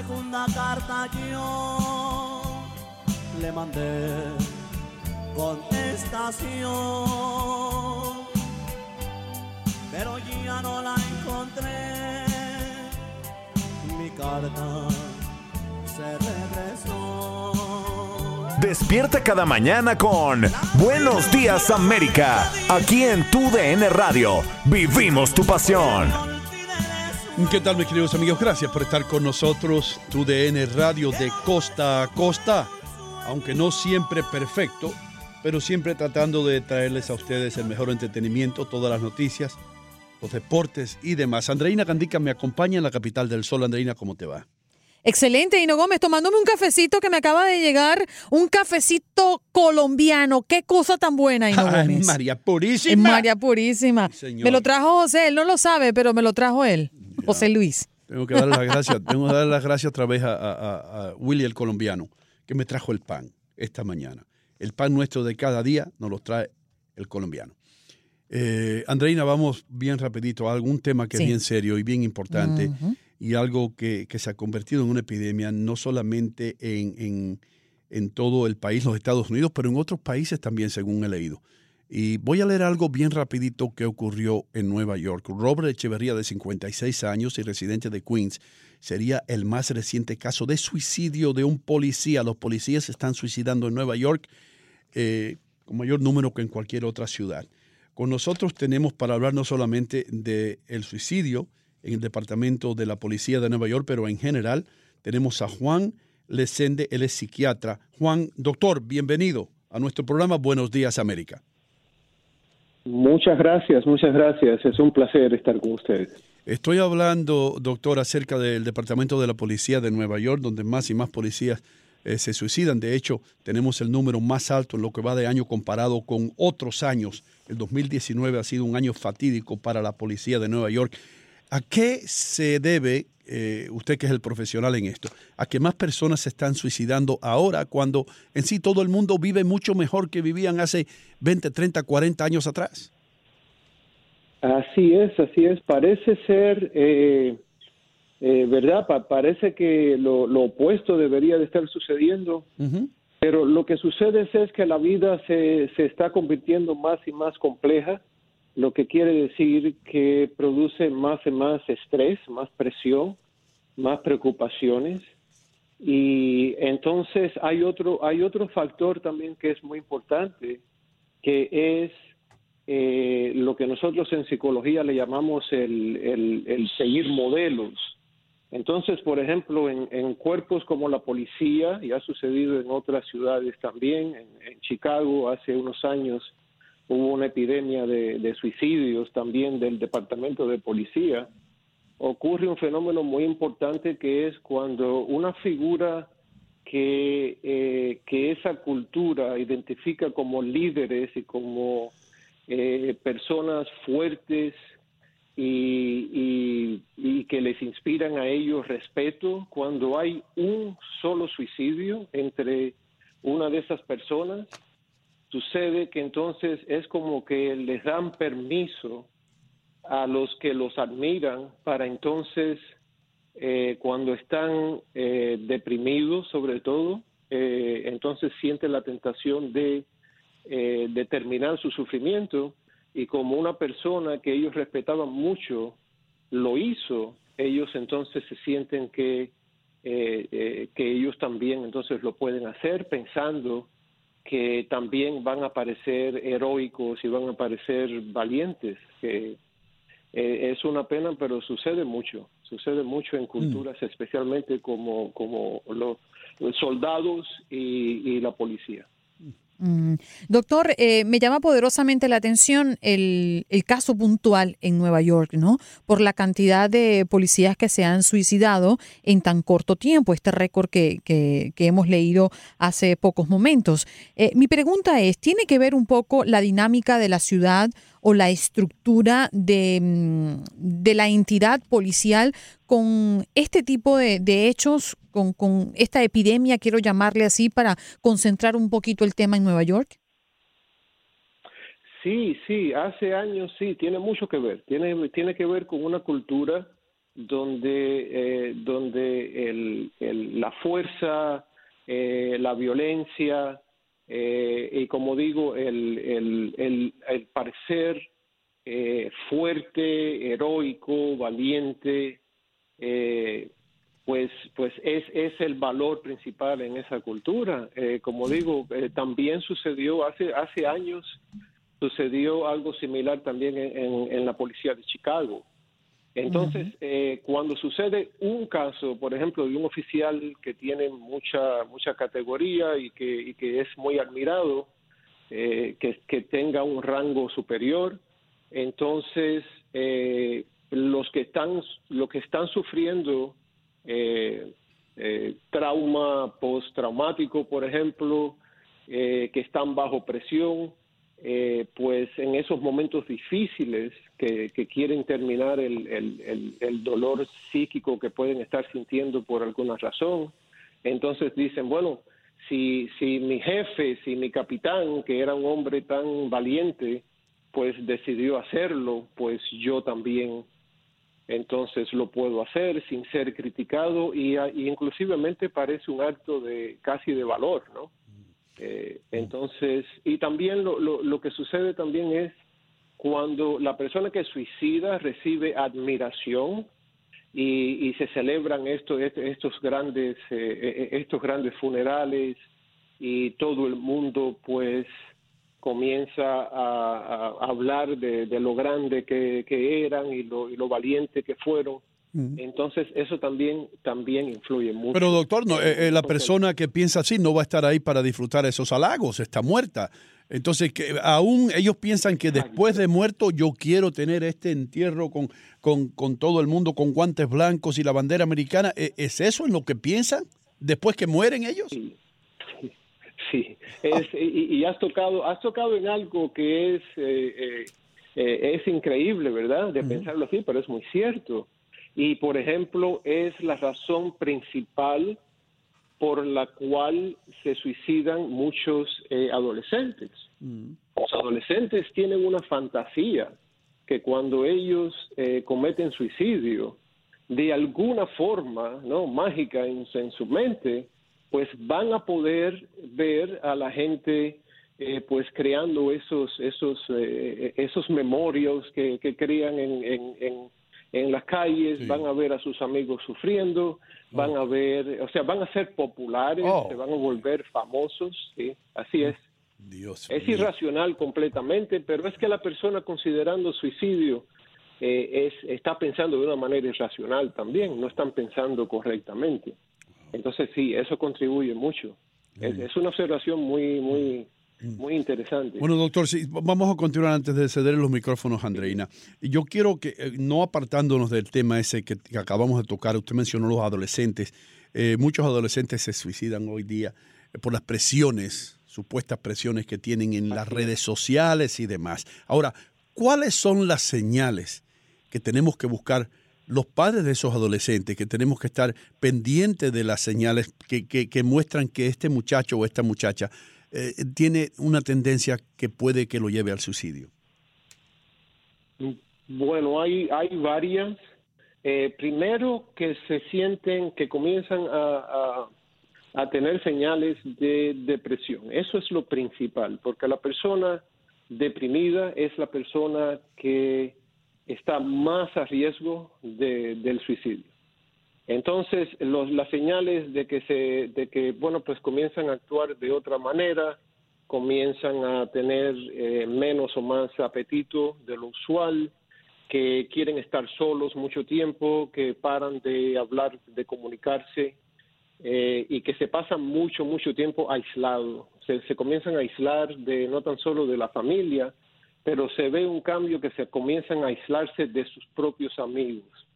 Segunda carta yo le mandé contestación, pero ya no la encontré. Mi carta se regresó. Despierta cada mañana con Buenos Días América. Aquí en tu DN Radio. Vivimos tu pasión. ¿Qué tal mis queridos amigos? Gracias por estar con nosotros. Tu DN Radio de costa a costa. Aunque no siempre perfecto, pero siempre tratando de traerles a ustedes el mejor entretenimiento, todas las noticias, los deportes y demás. Andreina Gandica me acompaña en la capital del sol. Andreina, ¿cómo te va? Excelente, Hino Gómez, tomándome un cafecito que me acaba de llegar, un cafecito colombiano. Qué cosa tan buena, Hino Ay, Gómez. María Purísima. María Purísima. señor. me lo trajo José, él no lo sabe, pero me lo trajo él, José Luis. Tengo que darle las gracias, tengo que darle las gracias otra vez a, a- a- Willy el colombiano, que me trajo el pan esta mañana. El pan nuestro de cada día nos lo trae el colombiano. Eh, Andreina, vamos bien rapidito a algún tema que Sí. es bien serio y bien importante y algo que, que se ha convertido en una epidemia no solamente en, en- en todo el país, los Estados Unidos, pero en otros países también, según he leído. Y voy a leer algo bien rapidito que ocurrió en Nueva York. Robert Echeverría, de 56 años y residente de Queens, sería el más reciente caso de suicidio de un policía. Los policías se están suicidando en Nueva York eh, con mayor número que en cualquier otra ciudad. Con nosotros tenemos para hablar no solamente del suicidio en el departamento de la policía de Nueva York, pero en general tenemos a Juan Lesende, él es psiquiatra. Juan, doctor, bienvenido a nuestro programa Buenos Días América. Muchas gracias, muchas gracias. Es un placer estar con ustedes. Estoy hablando, doctor, acerca del Departamento de la Policía de Nueva York, donde más y más policías eh, se suicidan. De hecho, tenemos el número más alto en lo que va de año comparado con otros años. El 2019 ha sido un año fatídico para la Policía de Nueva York. ¿A qué se debe, eh, usted que es el profesional en esto, a que más personas se están suicidando ahora cuando en sí todo el mundo vive mucho mejor que vivían hace 20, 30, 40 años atrás? Así es, así es. Parece ser, eh, eh, ¿verdad? Pa- parece que lo, lo opuesto debería de estar sucediendo. Pero lo que sucede es, es que la vida se, se está convirtiendo más y más compleja, lo que quiere decir que produce más y más estrés, más presión, más preocupaciones. Y entonces hay otro, hay otro factor también que es muy importante, que es eh, lo que nosotros en psicología le llamamos el, el- el seguir modelos. Entonces, por ejemplo, en, en cuerpos como la policía, y ha sucedido en otras ciudades también, en, en Chicago hace unos años hubo una epidemia de, de suicidios también del departamento de policía, ocurre un fenómeno muy importante que es cuando una figura que, eh, que esa cultura identifica como líderes y como eh, personas fuertes y, y, que les inspiran a ellos respeto, cuando hay un solo suicidio entre una de esas personas, sucede que entonces es como que les dan permiso a los que los admiran para entonces, eh, cuando están eh, deprimidos sobre todo, eh, entonces sienten la tentación de determinar su sufrimiento. Y como una persona que ellos respetaban mucho lo hizo, ellos entonces se sienten que, que ellos también entonces lo pueden hacer pensando que también van a parecer heroicos y van a parecer valientes, que eh, es una pena, pero sucede mucho, sucede mucho en culturas, mm. especialmente como, como los, soldados y, la policía. Mm. Doctor, eh, me llama poderosamente la atención el, caso puntual en Nueva York, ¿no? Por la cantidad de policías que se han suicidado en tan corto tiempo, este récord que, hemos leído hace pocos momentos. Eh, mi pregunta es, ¿tiene que ver un poco la dinámica de la ciudad o la estructura de, mm, de la entidad policial con este tipo de, hechos, con, con, esta epidemia, quiero llamarle así, para concentrar un poquito el tema en Nueva York? Sí, sí, hace años sí, tiene mucho que ver. Tiene, que ver con una cultura donde, eh, donde el, la fuerza, eh, la violencia, eh, y como digo, el, el, el, parecer fuerte, heroico, valiente, eh, pues, pues es, es el valor principal en esa cultura. como digo, también sucedió hace, hace años, sucedió algo similar también en, en la policía de Chicago. Entonces, eh, cuando sucede un caso, por ejemplo, de un oficial que tiene mucha mucha categoría y que, que es muy admirado, eh, que, tenga un rango superior, entonces eh, los que están los que están sufriendo trauma postraumático, por ejemplo, que están bajo presión, eh, pues en esos momentos difíciles que, quieren terminar el, dolor psíquico que pueden estar sintiendo por alguna razón, entonces dicen, bueno, si, si mi jefe, si mi capitán, que era un hombre tan valiente, pues decidió hacerlo, pues yo también entonces lo puedo hacer sin ser criticado y, y inclusivamente parece un acto de casi de valor, ¿no? Eh, entonces, y también lo, lo, que sucede también es cuando la persona que suicida recibe admiración y, se celebran estos estos grandes eh, eh, estos grandes funerales y todo el mundo pues comienza a, hablar de, lo grande que, eran y lo, y lo valiente que fueron entonces, eso también, también influye mucho. Pero doctor, no, eh, eh, la persona que piensa así no va a estar ahí para disfrutar esos halagos, está muerta. Entonces, que aún ellos piensan que después de muerto yo quiero tener este entierro con, con, todo el mundo, con guantes blancos y la bandera americana. ¿E, ¿Es eso en lo que piensan después que mueren ellos? Sí, sí. y, has tocado, has tocado en algo que es, eh, es increíble, ¿verdad? De pensarlo así, pero es muy cierto y, por ejemplo, es la razón principal por la cual se suicidan muchos eh, adolescentes. Mm. Los adolescentes tienen una fantasía que cuando ellos eh, cometen suicidio, de alguna forma, no mágica en, su mente, pues van a poder ver a la gente eh, pues creando esos esos esos memorios que, que crean en, en las calles, van a ver a sus amigos sufriendo, van a ver, o sea, van a ser populares, oh. se van a volver famosos, ¿sí? Así es. Dios es irracional completamente, pero es que la persona considerando suicidio eh, es, está pensando de una manera irracional también, no están pensando correctamente. Entonces sí, eso contribuye mucho. Es, es, una observación muy, muy, muy interesante. Bueno, doctor, sí, vamos a continuar antes de ceder los micrófonos Andreina. Yo quiero que, eh, no apartándonos del tema ese que, acabamos de tocar, usted mencionó los adolescentes, eh, muchos adolescentes se suicidan hoy día por las presiones, supuestas presiones que tienen en las redes sociales y demás. Ahora, ¿cuáles son las señales que tenemos que buscar los padres de esos adolescentes, que tenemos que estar pendientes de las señales que, muestran que este muchacho o esta muchacha eh, tiene una tendencia que puede que lo lleve al suicidio? Bueno, hay, hay varias. Eh, primero que se sienten, que comienzan a, a, tener señales de depresión. Eso es lo principal, porque la persona deprimida es la persona que está más a riesgo de, del suicidio. Entonces, los, las señales de que se, de que, bueno, pues comienzan a actuar de otra manera, comienzan a tener eh, menos o más apetito de lo usual, que quieren estar solos mucho tiempo, que paran de hablar, de comunicarse eh, y que se pasan mucho, mucho tiempo aislados. Se, se comienzan a aislar de no tan solo de la familia, pero se ve un cambio que se comienzan a aislarse de sus propios amigos.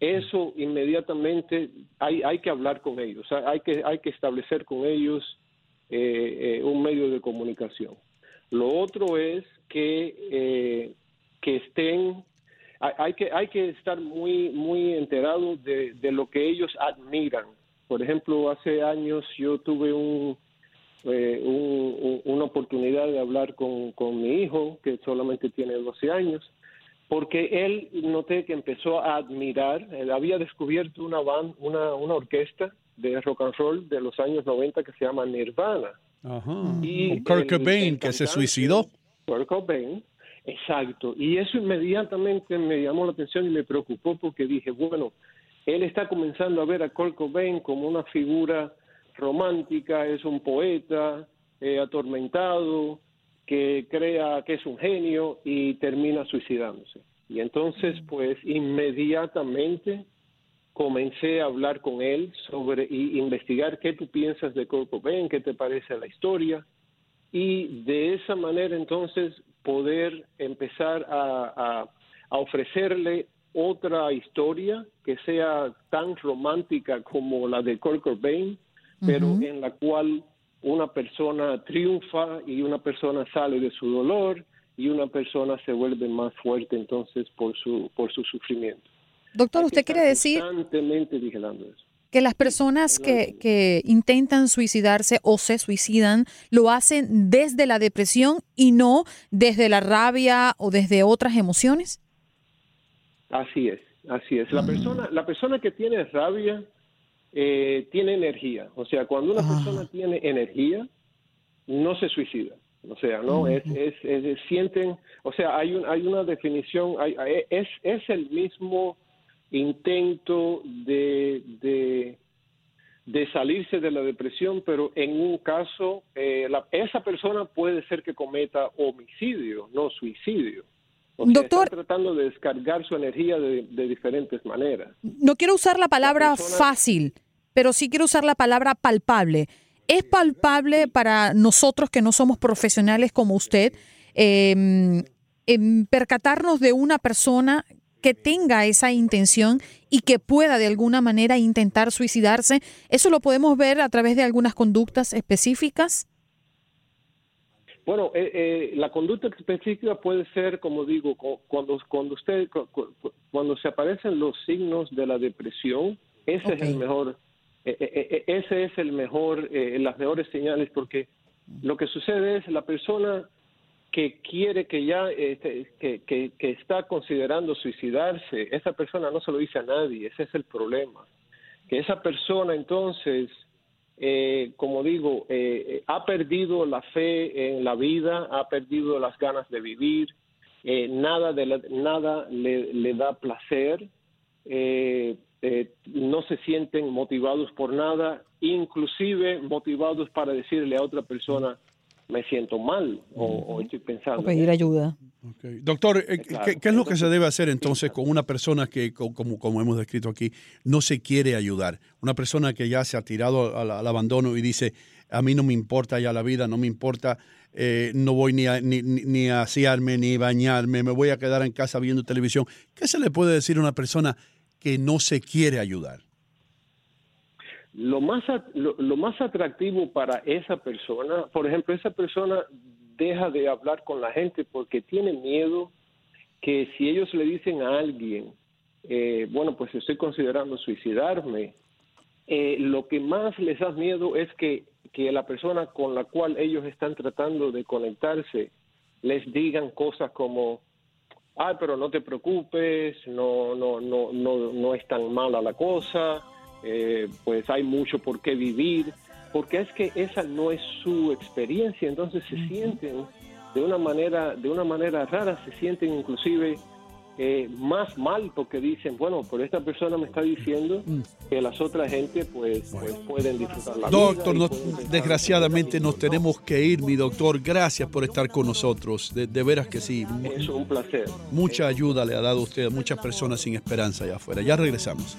Eso inmediatamente hay, hay que hablar con ellos, hay que, hay que establecer con ellos eh, eh, un medio de comunicación. Lo otro es que, que estén hay, que, hay que estar muy, muy enterados de, lo que ellos admiran. Por ejemplo, hace años yo tuve un, eh, una oportunidad de hablar con, mi hijo, que solamente tiene 12 años, porque él noté que empezó a admirar, él había descubierto una, band, una, una orquesta de rock and roll de los años 90 que se llama Nirvana. Y Kurt Cobain, que se suicidó. Kurt Cobain, Exacto, y eso inmediatamente me llamó la atención y me preocupó porque dije, bueno, él está comenzando a ver a Kurt Cobain como una figura romántica, es un poeta eh, atormentado, que crea que es un genio y termina suicidándose. Y entonces, pues, inmediatamente comencé a hablar con él sobre y investigar qué tú piensas de Kurt Cobain, qué te parece la historia. Y de esa manera entonces poder empezar a, ofrecerle otra historia que sea tan romántica como la de Kurt Cobain, pero en la cual una persona triunfa y una persona sale de su dolor y una persona se vuelve más fuerte entonces por su por su sufrimiento. Doctor, ¿usted quiere decir constantemente vigilando eso? que las personas que, que, intentan suicidarse o se suicidan lo hacen desde la depresión y no desde la rabia o desde otras emociones? Así es, así es. La persona, la persona que tiene rabia eh, tiene energía. O sea, cuando una persona tiene energía, no se suicida. O sea, no es, es, sienten, o sea, hay un, hay una definición, hay, es, es el mismo intento de, de, salirse de la depresión, pero en un caso, eh, esa persona puede ser que cometa homicidio, no suicidio. Doctor, tratando de descargar su energía de, diferentes maneras. No quiero usar la palabra fácil, pero sí quiero usar la palabra palpable. ¿Es palpable para nosotros que no somos profesionales como usted em, em, percatarnos de una persona que tenga esa intención y que pueda de alguna manera intentar suicidarse. ¿Eso lo podemos ver a través de algunas conductas específicas? Bueno, eh, eh, la conducta específica puede ser, como digo, cuando cuando usted cuando se aparecen los signos de la depresión, ese es el mejor, eh, ese es el mejor, las mejores señales, porque lo que sucede es la persona que quiere que ya este, que, que, está considerando suicidarse, esa persona no se lo dice a nadie, ese es el problema. Que esa persona entonces, eh, como digo, eh, ha perdido la fe en la vida, ha perdido las ganas de vivir, eh, nada, de nada le, le, da placer, no se sienten motivados por nada, inclusive motivados para decirle a otra persona, me siento mal o, estoy pensando. O pedir ayuda. Doctor, eh, ¿qué, es lo que se debe hacer entonces con una persona que, como, como hemos descrito aquí, no se quiere ayudar? Una persona que ya se ha tirado al, abandono y dice, a mí no me importa ya la vida, no me importa, eh, no voy ni a, ni, ni a asearme, ni bañarme, me voy a quedar en casa viendo televisión. ¿Qué se le puede decir a una persona que no se quiere ayudar? lo más, lo, lo más atractivo para esa persona, por ejemplo, esa persona deja de hablar con la gente porque tiene miedo que si ellos le dicen a alguien, eh, bueno, pues estoy considerando suicidarme, eh, lo que más les da miedo es que, que la persona con la cual ellos están tratando de conectarse les digan cosas como, ah, pero no te preocupes, no, no, no, no, no es tan mala la cosa, eh, pues hay mucho por qué vivir, porque es que esa no es su experiencia, entonces se sienten de una manera, de una manera rara, se sienten inclusive eh, más mal porque dicen, bueno, pero esta persona me está diciendo mm. que las otras gente pues, pues pueden disfrutar la doctor, vida. Doctor, desgraciadamente nos tenemos que ir, mi doctor. Gracias por estar con nosotros. De, veras que sí. Es un placer. Mucha ayuda le ha dado usted a muchas personas sin esperanza allá afuera. Ya regresamos.